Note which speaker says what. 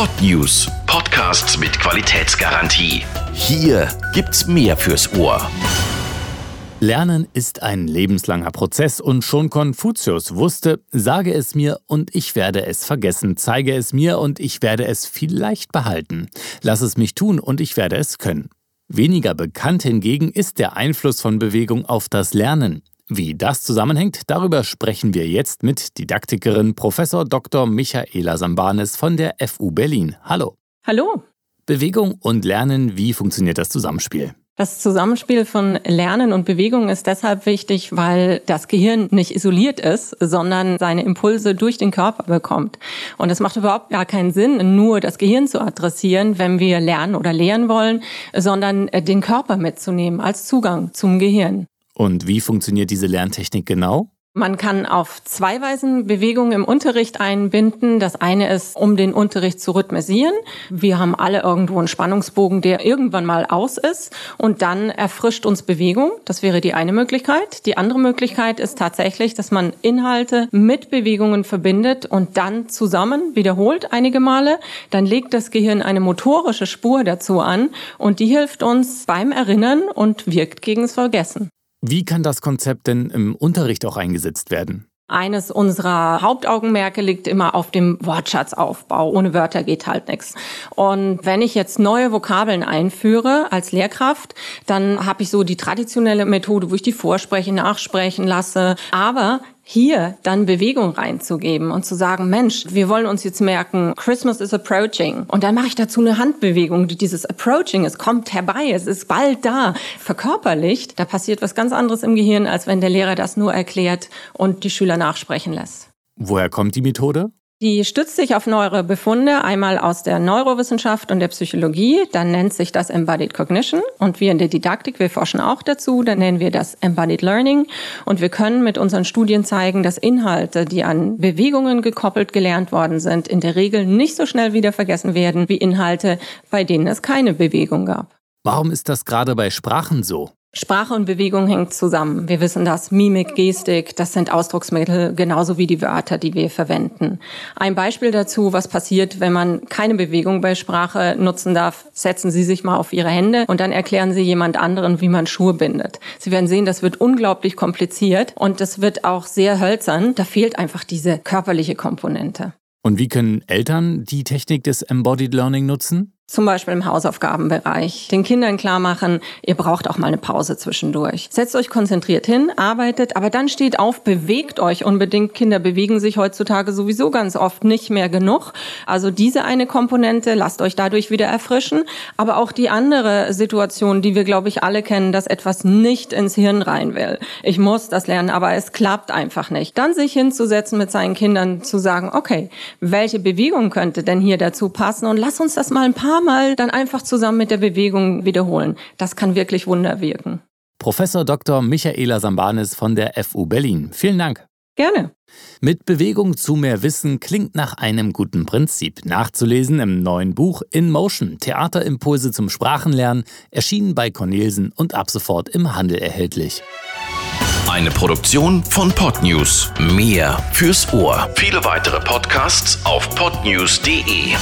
Speaker 1: Podnews. Podcasts mit Qualitätsgarantie. Hier gibt's mehr fürs Ohr.
Speaker 2: Lernen ist ein lebenslanger Prozess und schon Konfuzius wusste, sage es mir und ich werde es vergessen, zeige es mir und ich werde es vielleicht behalten, lass es mich tun und ich werde es können. Weniger bekannt hingegen ist der Einfluss von Bewegung auf das Lernen. Wie das zusammenhängt, darüber sprechen wir jetzt mit Didaktikerin Prof. Dr. Michaela Sambanes von der FU Berlin. Hallo.
Speaker 3: Hallo.
Speaker 2: Bewegung und Lernen, wie funktioniert das Zusammenspiel?
Speaker 3: Das Zusammenspiel von Lernen und Bewegung ist deshalb wichtig, weil das Gehirn nicht isoliert ist, sondern seine Impulse durch den Körper bekommt. Und es macht überhaupt gar keinen Sinn, nur das Gehirn zu adressieren, wenn wir lernen oder lehren wollen, sondern den Körper mitzunehmen als Zugang zum Gehirn.
Speaker 2: Und wie funktioniert diese Lerntechnik genau?
Speaker 3: Man kann auf zwei Weisen Bewegungen im Unterricht einbinden. Das eine ist, um den Unterricht zu rhythmisieren. Wir haben alle irgendwo einen Spannungsbogen, der irgendwann mal aus ist und dann erfrischt uns Bewegung. Das wäre die eine Möglichkeit. Die andere Möglichkeit ist tatsächlich, dass man Inhalte mit Bewegungen verbindet und dann zusammen wiederholt einige Male. Dann legt das Gehirn eine motorische Spur dazu an und die hilft uns beim Erinnern und wirkt gegens Vergessen.
Speaker 2: Wie kann das Konzept denn im Unterricht auch eingesetzt werden?
Speaker 3: Eines unserer Hauptaugenmerke liegt immer auf dem Wortschatzaufbau. Ohne Wörter geht halt nichts. Und wenn ich jetzt neue Vokabeln einführe als Lehrkraft, dann habe ich so die traditionelle Methode, wo ich die vorsprechen, nachsprechen lasse. Aber hier dann Bewegung reinzugeben und zu sagen, Mensch, wir wollen uns jetzt merken, Christmas is approaching. Und dann mache ich dazu eine Handbewegung, die dieses approaching, es kommt herbei, es ist bald da, verkörperlicht. Da passiert was ganz anderes im Gehirn, als wenn der Lehrer das nur erklärt und die Schüler nachsprechen lässt.
Speaker 2: Woher kommt die Methode?
Speaker 3: Die stützt sich auf neuere Befunde, einmal aus der Neurowissenschaft und der Psychologie. Dann nennt sich das Embodied Cognition. Und wir in der Didaktik, wir forschen auch dazu. Dann nennen wir das Embodied Learning. Und wir können mit unseren Studien zeigen, dass Inhalte, die an Bewegungen gekoppelt gelernt worden sind, in der Regel nicht so schnell wieder vergessen werden wie Inhalte, bei denen es keine Bewegung gab.
Speaker 2: Warum ist das gerade bei Sprachen so?
Speaker 3: Sprache und Bewegung hängt zusammen. Wir wissen das. Mimik, Gestik, das sind Ausdrucksmittel, genauso wie die Wörter, die wir verwenden. Ein Beispiel dazu, was passiert, wenn man keine Bewegung bei Sprache nutzen darf. Setzen Sie sich mal auf Ihre Hände und dann erklären Sie jemand anderen, wie man Schuhe bindet. Sie werden sehen, das wird unglaublich kompliziert und das wird auch sehr hölzern. Da fehlt einfach diese körperliche Komponente.
Speaker 2: Und wie können Eltern die Technik des Embodied Learning nutzen?
Speaker 3: Zum Beispiel im Hausaufgabenbereich, den Kindern klar machen, ihr braucht auch mal eine Pause zwischendurch. Setzt euch konzentriert hin, arbeitet, aber dann steht auf, bewegt euch unbedingt. Kinder bewegen sich heutzutage sowieso ganz oft nicht mehr genug. Also diese eine Komponente, lasst euch dadurch wieder erfrischen. Aber auch die andere Situation, die wir, glaube ich, alle kennen, dass etwas nicht ins Hirn rein will. Ich muss das lernen, aber es klappt einfach nicht. Dann sich hinzusetzen mit seinen Kindern, zu sagen, okay, welche Bewegung könnte denn hier dazu passen? Und lass uns das mal ein paar Mal dann einfach zusammen mit der Bewegung wiederholen. Das kann wirklich Wunder wirken.
Speaker 2: Professor Dr. Michaela Sambanis von der FU Berlin. Vielen Dank.
Speaker 3: Gerne.
Speaker 2: Mit Bewegung zu mehr Wissen klingt nach einem guten Prinzip. Nachzulesen im neuen Buch In Motion Theaterimpulse zum Sprachenlernen, erschienen bei Cornelsen und ab sofort im Handel erhältlich.
Speaker 1: Eine Produktion von Podnews. Mehr fürs Ohr. Viele weitere Podcasts auf podnews.de.